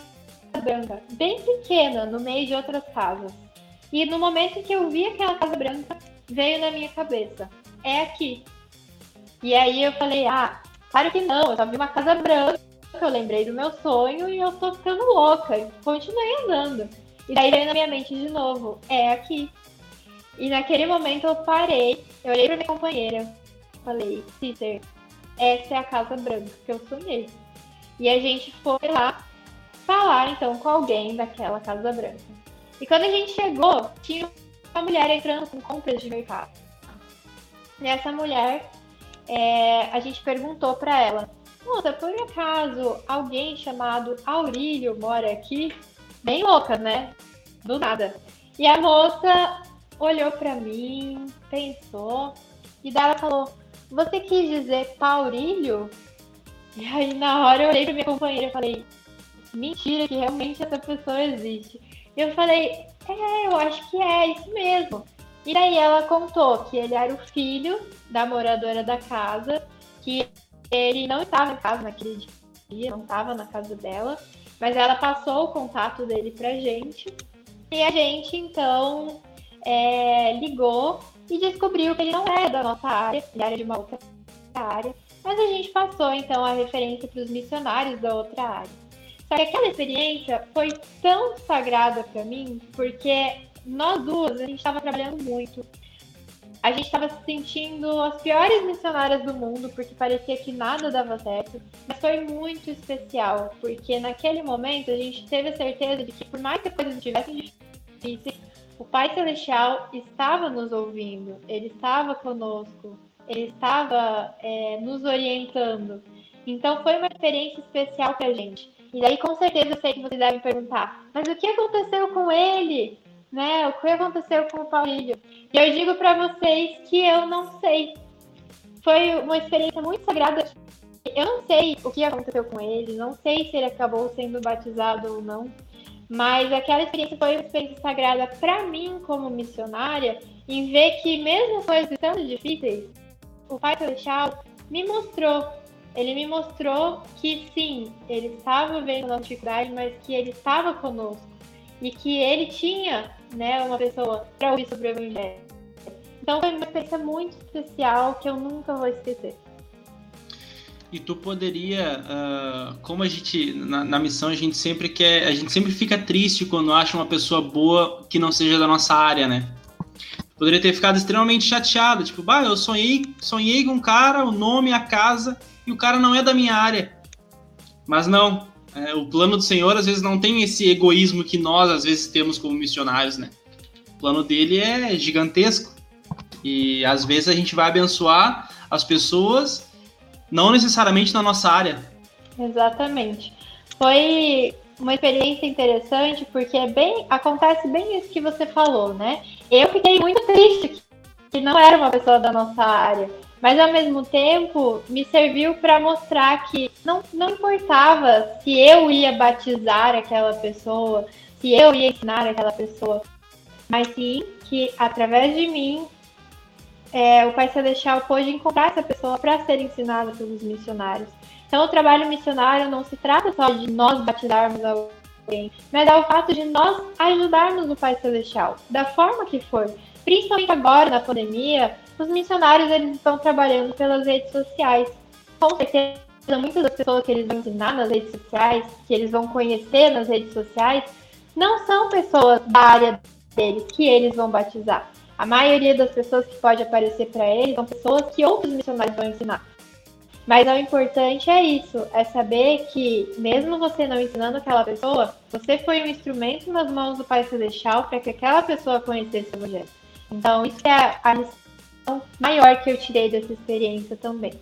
branca, bem pequena, no meio de outras casas. E no momento que eu vi aquela casa branca, veio na minha cabeça: é aqui. E aí eu falei: ah, claro que não, eu só vi uma casa branca, eu lembrei do meu sonho e eu tô ficando louca. Continuei andando. E daí veio na minha mente de novo: é aqui. E naquele momento eu parei, eu olhei pra minha companheira, falei: Cícer, essa é a casa branca que eu sonhei. E a gente foi lá falar então com alguém daquela Casa Branca. E quando a gente chegou, tinha uma mulher entrando com compras de mercado. E essa mulher, é, a gente perguntou para ela: Moça, por acaso alguém chamado Aurílio mora aqui? Bem louca, né? Do nada. E a moça olhou para mim, pensou, e daí ela falou: Você quis dizer Paurílio? E aí na hora eu olhei pra minha companheira e falei: Mentira, que realmente essa pessoa existe. E eu falei: É, eu acho que é isso mesmo. E daí ela contou que ele era o filho da moradora da casa, que ele não estava em casa naquele dia, não estava na casa dela, mas ela passou o contato dele pra gente. E a gente então é, ligou e descobriu que ele não era da nossa área, ele era de uma outra área. Mas a gente passou então a referência para os missionários da outra área. Só que aquela experiência foi tão sagrada para mim, porque nós duas, a gente estava trabalhando muito. A gente estava se sentindo as piores missionárias do mundo, porque parecia que nada dava certo. Mas foi muito especial, porque naquele momento a gente teve a certeza de que, por mais que as coisas estivessem difíceis, o Pai Celestial estava nos ouvindo, ele estava conosco, ele estava é, nos orientando. Então foi uma experiência especial para a gente. E daí, com certeza, eu sei que vocês devem perguntar: mas o que aconteceu com ele? Né? O que aconteceu com o Paulinho? E eu digo para vocês que eu não sei. Foi uma experiência muito sagrada. Eu não sei o que aconteceu com ele, não sei se ele acabou sendo batizado ou não, mas aquela experiência foi uma experiência sagrada para mim, como missionária, em ver que, mesmo coisas tão difíceis, o Pai Celestial me mostrou ele me mostrou que sim, ele estava vendo a dificuldade, mas que ele estava conosco e que ele tinha, né, uma pessoa para ouvir sobre o evangelho. Então foi uma experiência muito especial que eu nunca vou esquecer. E tu poderia, uh, como a gente na, na, missão a gente sempre quer, a gente sempre fica triste quando acha uma pessoa boa que não seja da nossa área, né? Poderia ter ficado extremamente chateado, tipo, bah, eu sonhei, sonhei com um cara, o nome, a casa, e o cara não é da minha área. Mas não, é, o plano do Senhor às vezes não tem esse egoísmo que nós às vezes temos como missionários, né? O plano dele é gigantesco. E às vezes a gente vai abençoar as pessoas, não necessariamente na nossa área. Exatamente. Foi uma experiência interessante porque é bem acontece bem isso que você falou, né? Eu fiquei muito triste que não era uma pessoa da nossa área. Mas ao mesmo tempo me serviu para mostrar que não, não importava se eu ia batizar aquela pessoa, se eu ia ensinar aquela pessoa, mas sim que através de mim é, o Pai Celestial pôde encontrar essa pessoa para ser ensinada pelos missionários. Então o trabalho missionário não se trata só de nós batizarmos alguém, mas é o fato de nós ajudarmos o Pai Celestial, da forma que for. Principalmente agora, na pandemia, os missionários eles estão trabalhando pelas redes sociais. Com certeza, muitas das pessoas que eles vão ensinar nas redes sociais, que eles vão conhecer nas redes sociais, não são pessoas da área deles que eles vão batizar. A maioria das pessoas que pode aparecer para eles são pessoas que outros missionários vão ensinar. Mas o importante é isso, é saber que, mesmo você não ensinando aquela pessoa, você foi um instrumento nas mãos do Pai Celestial para que aquela pessoa conhecesse o Evangelho. Então, isso é a, a maior que eu tirei dessa experiência também.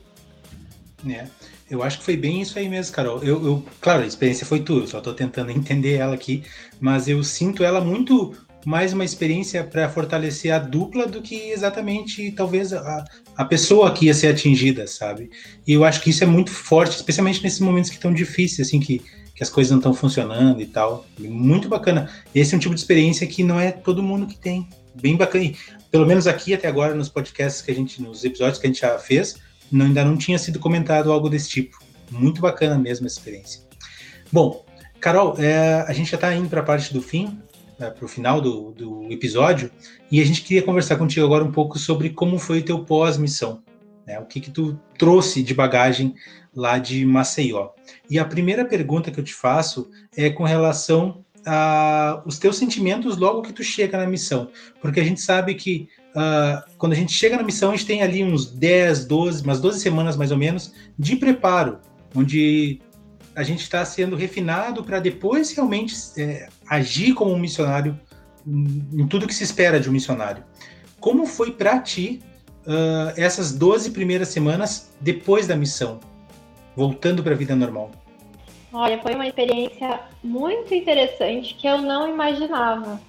É, eu acho que foi bem isso aí mesmo, Carol. Eu, eu claro, a experiência foi tua, só estou tentando entender ela aqui, mas eu sinto ela muito mais uma experiência para fortalecer a dupla do que exatamente talvez a, a pessoa que ia ser atingida, sabe? E eu acho que isso é muito forte, especialmente nesses momentos que estão difíceis, assim, que, que as coisas não estão funcionando e tal. Muito bacana. Esse é um tipo de experiência que não é todo mundo que tem. Bem bacana pelo menos aqui até agora nos podcasts que a gente, nos episódios que a gente já fez, não, ainda não tinha sido comentado algo desse tipo. Muito bacana mesmo essa experiência. Bom, Carol, é, a gente já está indo para a parte do fim, é, para o final do, do episódio, e a gente queria conversar contigo agora um pouco sobre como foi o teu pós-missão. Né? O que, que tu trouxe de bagagem lá de Maceió. E a primeira pergunta que eu te faço é com relação uh, os teus sentimentos logo que tu chega na missão. Porque a gente sabe que uh, quando a gente chega na missão, a gente tem ali uns 10, 12, umas 12 semanas mais ou menos de preparo, onde a gente está sendo refinado para depois realmente é, agir como um missionário em, tudo que se espera de um missionário. Como foi para ti uh, essas 12 primeiras semanas depois da missão, voltando para a vida normal? Olha, foi uma experiência muito interessante que eu não imaginava.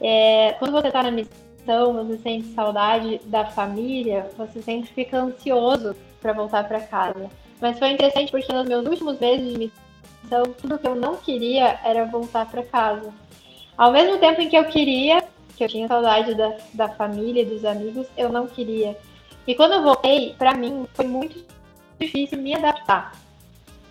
É, quando você está na missão, você sente saudade da família, você sempre fica ansioso para voltar para casa. Mas foi interessante porque nos meus últimos meses de missão, tudo que eu não queria era voltar para casa. Ao mesmo tempo em que eu queria, que eu tinha saudade da, da família, dos amigos, eu não queria. E quando eu voltei, para mim foi muito difícil me adaptar.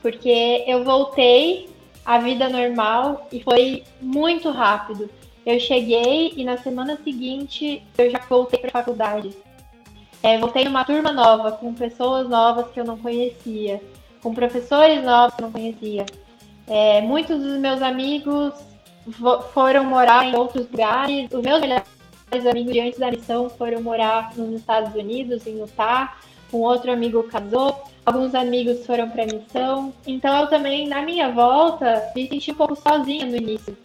Porque eu voltei à vida normal e foi muito rápido. Eu cheguei e na semana seguinte eu já voltei para a faculdade. É, voltei numa turma nova, com pessoas novas que eu não conhecia, com professores novos que eu não conhecia. É, muitos dos meus amigos foram morar em outros lugares. Os meus melhores amigos de antes da missão foram morar nos Estados Unidos, em Utah. Um outro amigo casou. Alguns amigos foram para a missão. Então eu também, na minha volta, me senti um pouco sozinha no início.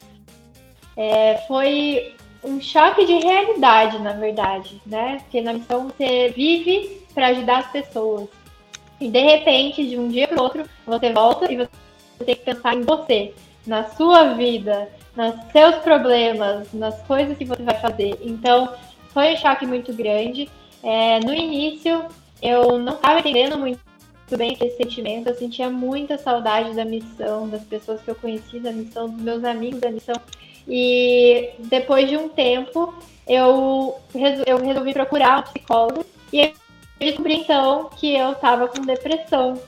É, foi um choque de realidade, na verdade, né? Porque na missão você vive para ajudar as pessoas. E de repente, de um dia para o outro, você volta e você tem que pensar em você, na sua vida, nos seus problemas, nas coisas que você vai fazer. Então, foi um choque muito grande. É, no início, eu não estava entendendo muito bem esse sentimento. Eu sentia muita saudade da missão, das pessoas que eu conheci da missão, dos meus amigos da missão. E depois de um tempo, eu, eu resolvi procurar um psicólogo e descobri então que eu estava com depressão.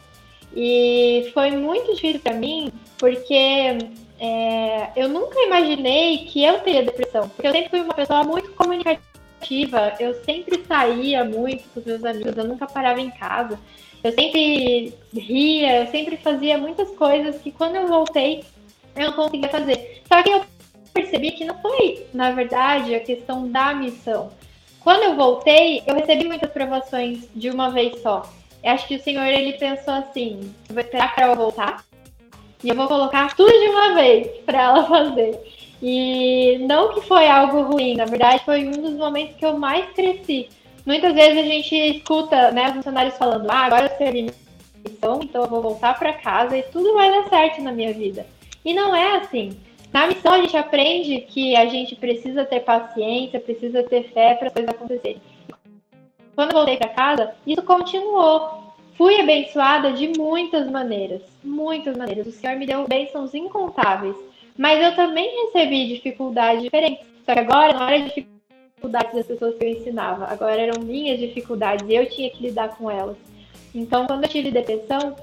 E foi muito difícil para mim, porque é, eu nunca imaginei que eu teria depressão, porque eu sempre fui uma pessoa muito comunicativa, eu sempre saía muito com os meus amigos, eu nunca parava em casa, eu sempre ria, eu sempre fazia muitas coisas que quando eu voltei eu não conseguia fazer. Só que eu percebi que não foi, na verdade, a questão da missão. Quando eu voltei, eu recebi muitas provações de uma vez só. Eu acho que o senhor ele pensou assim: vou esperar a Carol voltar e eu vou colocar tudo de uma vez para ela fazer. E não que foi algo ruim, na verdade foi um dos momentos que eu mais cresci. Muitas vezes a gente escuta né, os funcionários falando: ah, agora eu servi missão, então eu vou voltar para casa e tudo vai dar certo na minha vida. E não é assim. Na missão a gente aprende que a gente precisa ter paciência, precisa ter fé para as coisas acontecerem. Quando voltei para casa, isso continuou. Fui abençoada de muitas maneiras, muitas maneiras. O Senhor me deu bênçãos incontáveis, mas eu também recebi dificuldades diferentes. Só que agora não era dificuldades das pessoas que eu ensinava, agora eram minhas dificuldades e eu tinha que lidar com elas. Então, quando eu tive depressão,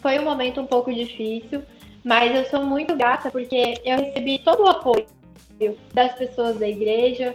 foi um momento um pouco difícil, mas eu sou muito grata porque eu recebi todo o apoio das pessoas da igreja,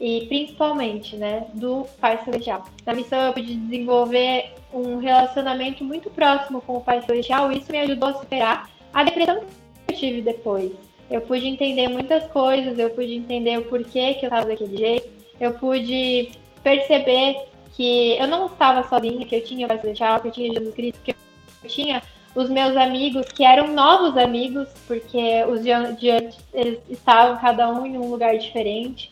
e principalmente, né, do Pai Celestial. Na missão eu pude desenvolver um relacionamento muito próximo com o Pai Celestial e isso me ajudou a superar a depressão que eu tive depois. Eu pude entender muitas coisas, eu pude entender o porquê que eu estava daquele jeito, eu pude perceber que eu não estava sozinha, que eu tinha o Pai Celestial, que eu tinha Jesus Cristo, que eu tinha os meus amigos, que eram novos amigos, porque os de antes eles estavam cada um em um lugar diferente.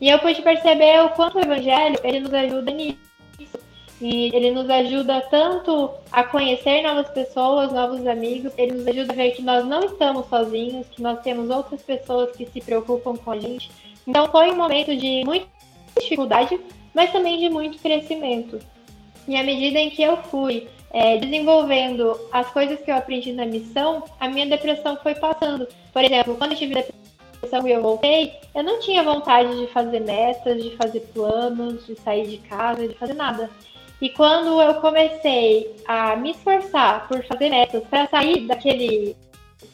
E eu pude perceber o quanto o evangelho ele nos ajuda nisso. E ele nos ajuda tanto a conhecer novas pessoas, novos amigos, ele nos ajuda a ver que nós não estamos sozinhos, que nós temos outras pessoas que se preocupam com a gente. Então foi um momento de muita dificuldade, mas também de muito crescimento. E à medida em que eu fui é, desenvolvendo as coisas que eu aprendi na missão, a minha depressão foi passando. Por exemplo, quando eu tive depressão, e eu voltei, eu não tinha vontade de fazer metas, de fazer planos, de sair de casa, de fazer nada. E quando eu comecei a me esforçar por fazer metas para sair daquele,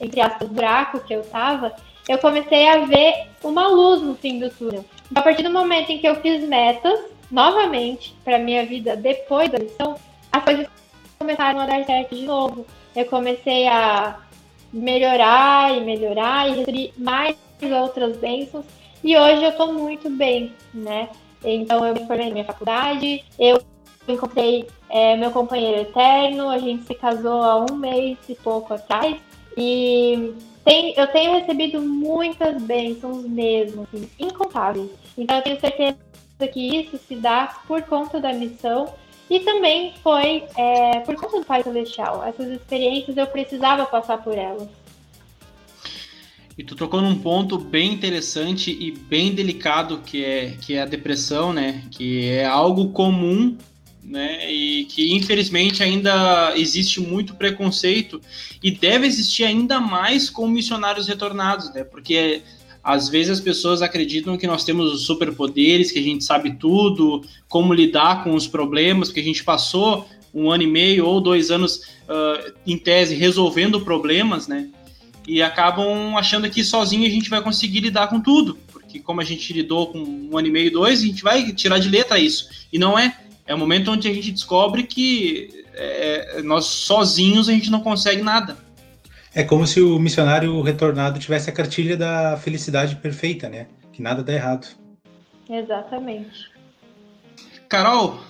entre aspas, buraco que eu tava, eu comecei a ver uma luz no fim do túnel. A partir do momento em que eu fiz metas, novamente, para minha vida depois da missão, as coisas começaram a dar certo de novo. Eu comecei a melhorar e melhorar e receber mais outras bênçãos. E hoje eu estou muito bem, né? Então eu me formei na minha faculdade, eu encontrei é, meu companheiro eterno, a gente se casou há um mês e pouco atrás. E tem, eu tenho recebido muitas bênçãos mesmo, assim, incontáveis. Então eu tenho certeza que isso se dá por conta da missão e também foi é, por conta do Pai Celestial. Essas experiências eu precisava passar por elas. E tu tocou num ponto bem interessante e bem delicado que é, que é a depressão, né? Que é algo comum, né? E que infelizmente ainda existe muito preconceito e deve existir ainda mais com missionários retornados, né? Porque às vezes as pessoas acreditam que nós temos superpoderes, que a gente sabe tudo, como lidar com os problemas, porque a gente passou um ano e meio ou dois anos, uh, em tese, resolvendo problemas, né? e acabam achando que sozinho a gente vai conseguir lidar com tudo, porque como a gente lidou com um ano e meio, dois, a gente vai tirar de letra isso. E não é. É o momento onde a gente descobre que é, nós sozinhos a gente não consegue nada. É como se o missionário retornado tivesse a cartilha da felicidade perfeita, né? Que nada dá errado. Exatamente. Carol,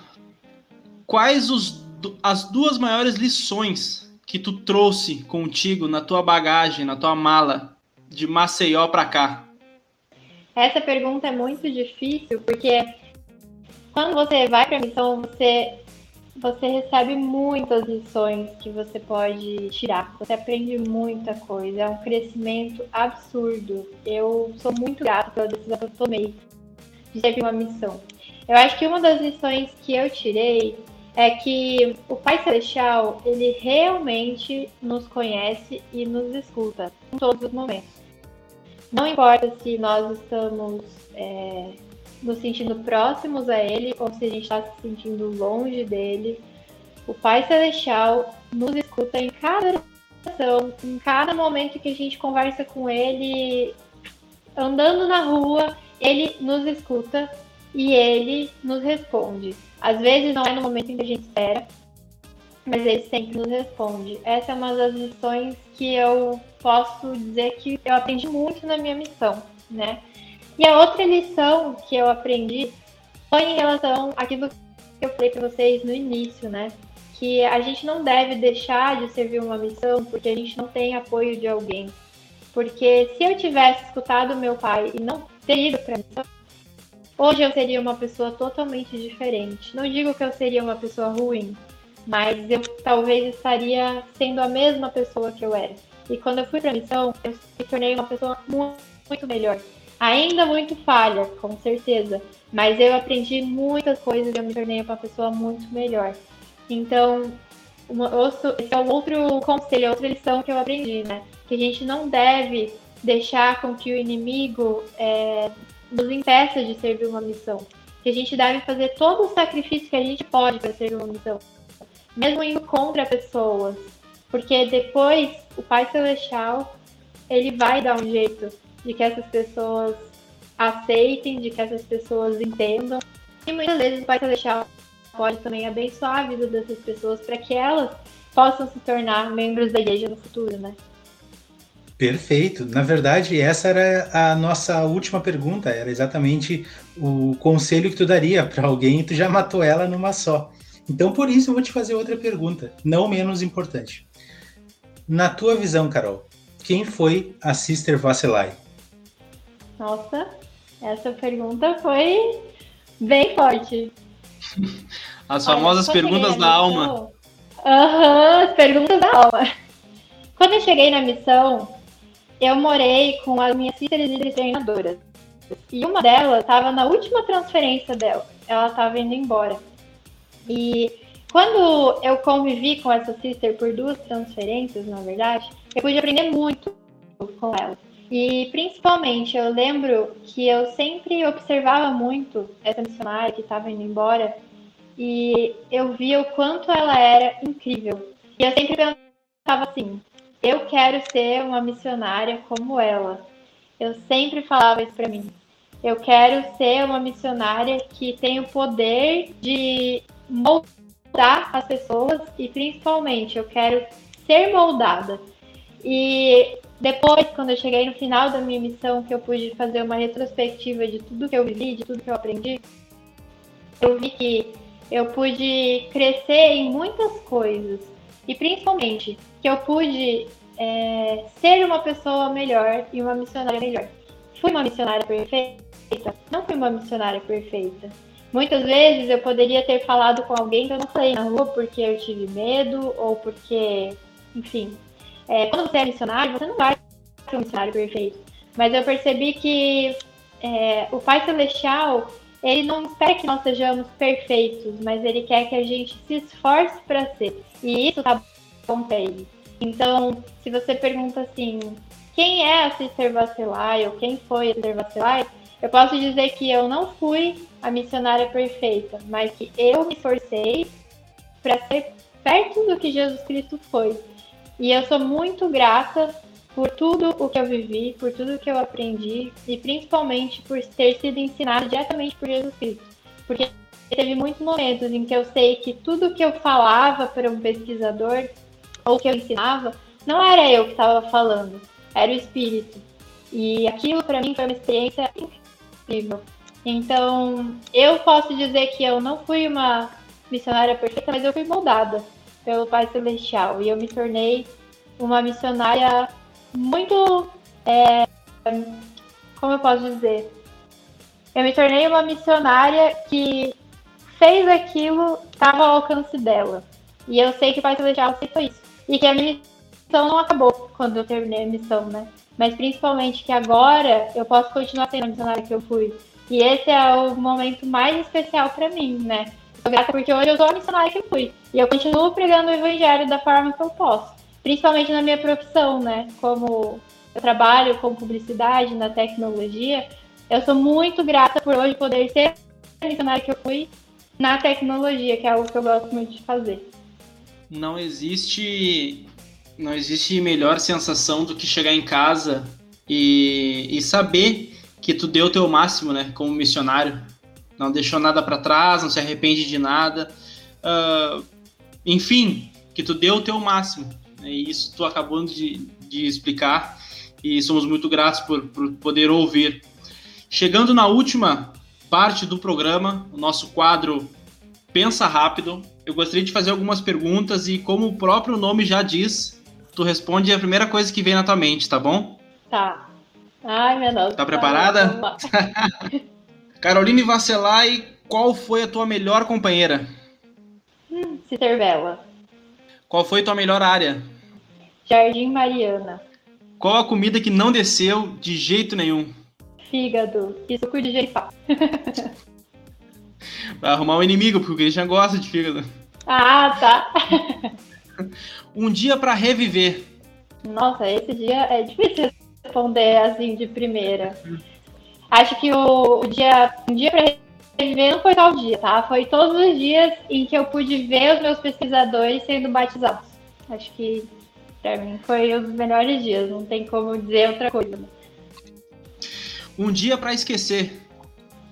quais os, as duas maiores lições que tu trouxe contigo na tua bagagem, na tua mala de Maceió para cá? Essa pergunta é muito difícil porque quando você vai para a missão, você você recebe muitas lições que você pode tirar. Você aprende muita coisa. É um crescimento absurdo. Eu sou muito grata pela decisão que eu tomei de servir uma missão. Eu acho que uma das lições que eu tirei é que o Pai Celestial, ele realmente nos conhece e nos escuta em todos os momentos. Não importa se nós estamos é, nos sentindo próximos a Ele ou se a gente está se sentindo longe dele, o Pai Celestial nos escuta em cada oração, em cada momento que a gente conversa com Ele, andando na rua, Ele nos escuta e Ele nos responde. Às vezes não é no momento em que a gente espera, mas ele sempre nos responde. Essa é uma das lições que eu posso dizer que eu aprendi muito na minha missão, né? E a outra lição que eu aprendi foi em relação àquilo que eu falei para vocês no início, né? Que a gente não deve deixar de servir uma missão porque a gente não tem apoio de alguém. Porque se eu tivesse escutado meu pai e não ter ido para missão, Hoje eu seria uma pessoa totalmente diferente. Não digo que eu seria uma pessoa ruim, mas eu talvez estaria sendo a mesma pessoa que eu era. E quando eu fui para missão, eu me tornei uma pessoa muito, muito melhor. Ainda muito falha, com certeza, mas eu aprendi muitas coisas e eu me tornei uma pessoa muito melhor. Então, esse é um outro conselho, outra lição que eu aprendi, né? Que a gente não deve deixar com que o inimigo é, nos impeça de servir uma missão. Que a gente deve fazer todo o sacrifício que a gente pode para servir uma missão. Mesmo indo contra pessoas. Porque depois o Pai Celestial ele vai dar um jeito de que essas pessoas aceitem, de que essas pessoas entendam. E muitas vezes o Pai Celestial pode também abençoar a vida dessas pessoas para que elas possam se tornar membros da igreja no futuro, né? Perfeito. Na verdade, essa era a nossa última pergunta. Era exatamente o conselho que tu daria para alguém e tu já matou ela numa só. Então, por isso, eu vou te fazer outra pergunta, não menos importante. Na tua visão, Carol, quem foi a Sister Vasselai? Nossa, essa pergunta foi bem forte. As famosas Olha, perguntas da alma. Aham, uhum, as perguntas da alma. Quando eu cheguei na missão, eu morei com as minhas sisters e treinadoras. E uma delas estava na última transferência dela. Ela estava indo embora. E quando eu convivi com essa sister por duas transferências, na verdade, eu pude aprender muito com ela. E principalmente eu lembro que eu sempre observava muito essa missionária que estava indo embora e eu via o quanto ela era incrível. E eu sempre pensava assim: eu quero ser uma missionária como ela. Eu sempre falava isso para mim. Eu quero ser uma missionária que tem o poder de moldar as pessoas e principalmente eu quero ser moldada. E depois, quando eu cheguei no final da minha missão, que eu pude fazer uma retrospectiva de tudo que eu vivi, de tudo que eu aprendi, eu vi que eu pude crescer em muitas coisas. E principalmente que eu pude é, ser uma pessoa melhor e uma missionária melhor. Fui uma missionária perfeita? Não fui uma missionária perfeita. Muitas vezes eu poderia ter falado com alguém que eu não falei na rua porque eu tive medo ou porque, enfim. É, quando você é missionário, você não vai ser um missionário perfeito. Mas eu percebi que é, o Pai Celestial, ele não espera que nós sejamos perfeitos, mas ele quer que a gente se esforce para ser. E isso tá bom para ele. Então, se você pergunta assim, quem é a Sister Vacilai ou quem foi a Sister Vacilai, eu posso dizer que eu não fui a missionária perfeita, mas que eu me esforcei para ser perto do que Jesus Cristo foi. E eu sou muito grata por tudo o que eu vivi, por tudo o que eu aprendi e principalmente por ter sido ensinado diretamente por Jesus Cristo. Porque teve muitos momentos em que eu sei que tudo que eu falava para um pesquisador ou que eu ensinava não era eu que estava falando, era o Espírito. E aquilo para mim foi uma experiência incrível. Então, eu posso dizer que eu não fui uma missionária perfeita, mas eu fui moldada pelo Pai Celestial e eu me tornei uma missionária muito. É, como eu posso dizer? Eu me tornei uma missionária que fez aquilo, estava ao alcance dela. E eu sei que o Pai Celestial aceitou isso. E que a minha missão não acabou quando eu terminei a missão, né? Mas principalmente que agora eu posso continuar sendo a missionária que eu fui. E esse é o momento mais especial para mim, né? Eu grata porque hoje eu sou a missionária que eu fui. E eu continuo pregando o evangelho da forma que eu posso principalmente na minha profissão, né? Como eu trabalho com publicidade na tecnologia, eu sou muito grata por hoje poder ser a missionária que eu fui na tecnologia, que é algo que eu gosto muito de fazer. Não existe não existe melhor sensação do que chegar em casa e, e saber que tu deu o teu máximo, né, como missionário. Não deixou nada para trás, não se arrepende de nada. Uh, enfim, que tu deu o teu máximo. Né? E isso tu acabou de, de explicar e somos muito gratos por, por poder ouvir. Chegando na última parte do programa, o nosso quadro Pensa Rápido, eu gostaria de fazer algumas perguntas e, como o próprio nome já diz, tu responde a primeira coisa que vem na tua mente, tá bom? Tá. Ai, meu Deus. Tá preparada? Caroline Vasselay, qual foi a tua melhor companheira? Citervela. Qual foi tua melhor área? Jardim Mariana. Qual a comida que não desceu de jeito nenhum? Fígado e suco de jeipá. Vai arrumar um inimigo, porque o Christian gosta de fígado. Ah, tá. um dia para reviver. Nossa, esse dia é difícil responder assim de primeira. Acho que o, o dia, um dia para não foi tal dia, tá? Foi todos os dias em que eu pude ver os meus pesquisadores sendo batizados. Acho que Pra mim foi os melhores dias, não tem como dizer outra coisa. Um dia para esquecer.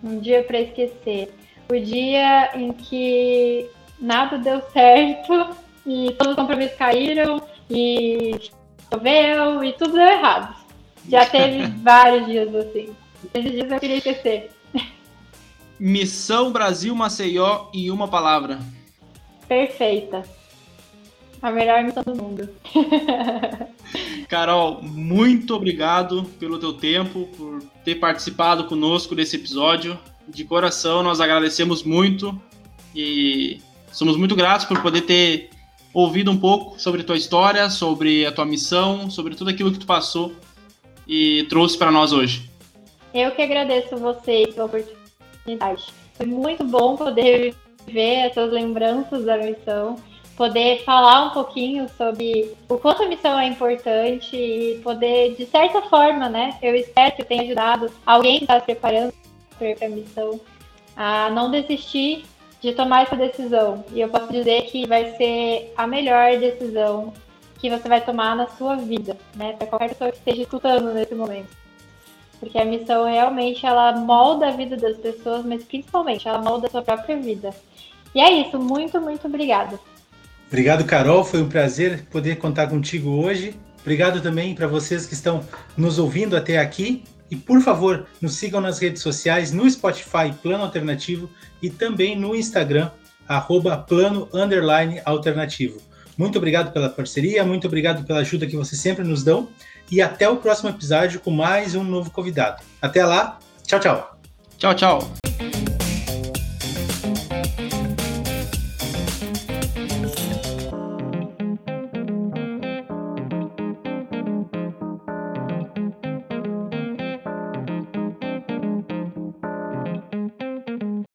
Um dia para esquecer. O dia em que nada deu certo e todos os compromissos caíram e choveu e tudo deu errado. Já teve vários dias assim. Esses dias eu queria esquecer. Missão Brasil Maceió em uma palavra. Perfeita. A melhor missão do mundo. Carol, muito obrigado pelo teu tempo, por ter participado conosco desse episódio. De coração, nós agradecemos muito e somos muito gratos por poder ter ouvido um pouco sobre a tua história, sobre a tua missão, sobre tudo aquilo que tu passou e trouxe para nós hoje. Eu que agradeço vocês pela oportunidade. Foi muito bom poder ver essas lembranças da missão poder falar um pouquinho sobre o quanto a missão é importante e poder, de certa forma, né? Eu espero que tenha ajudado alguém que está se preparando para a missão a não desistir de tomar essa decisão. E eu posso dizer que vai ser a melhor decisão que você vai tomar na sua vida, né? Para qualquer pessoa que esteja escutando nesse momento. Porque a missão realmente ela molda a vida das pessoas, mas principalmente ela molda a sua própria vida. E é isso, muito, muito obrigada. Obrigado, Carol. Foi um prazer poder contar contigo hoje. Obrigado também para vocês que estão nos ouvindo até aqui. E por favor, nos sigam nas redes sociais, no Spotify Plano Alternativo e também no Instagram arroba plano alternativo. Muito obrigado pela parceria, muito obrigado pela ajuda que vocês sempre nos dão e até o próximo episódio com mais um novo convidado. Até lá, tchau, tchau. Tchau, tchau.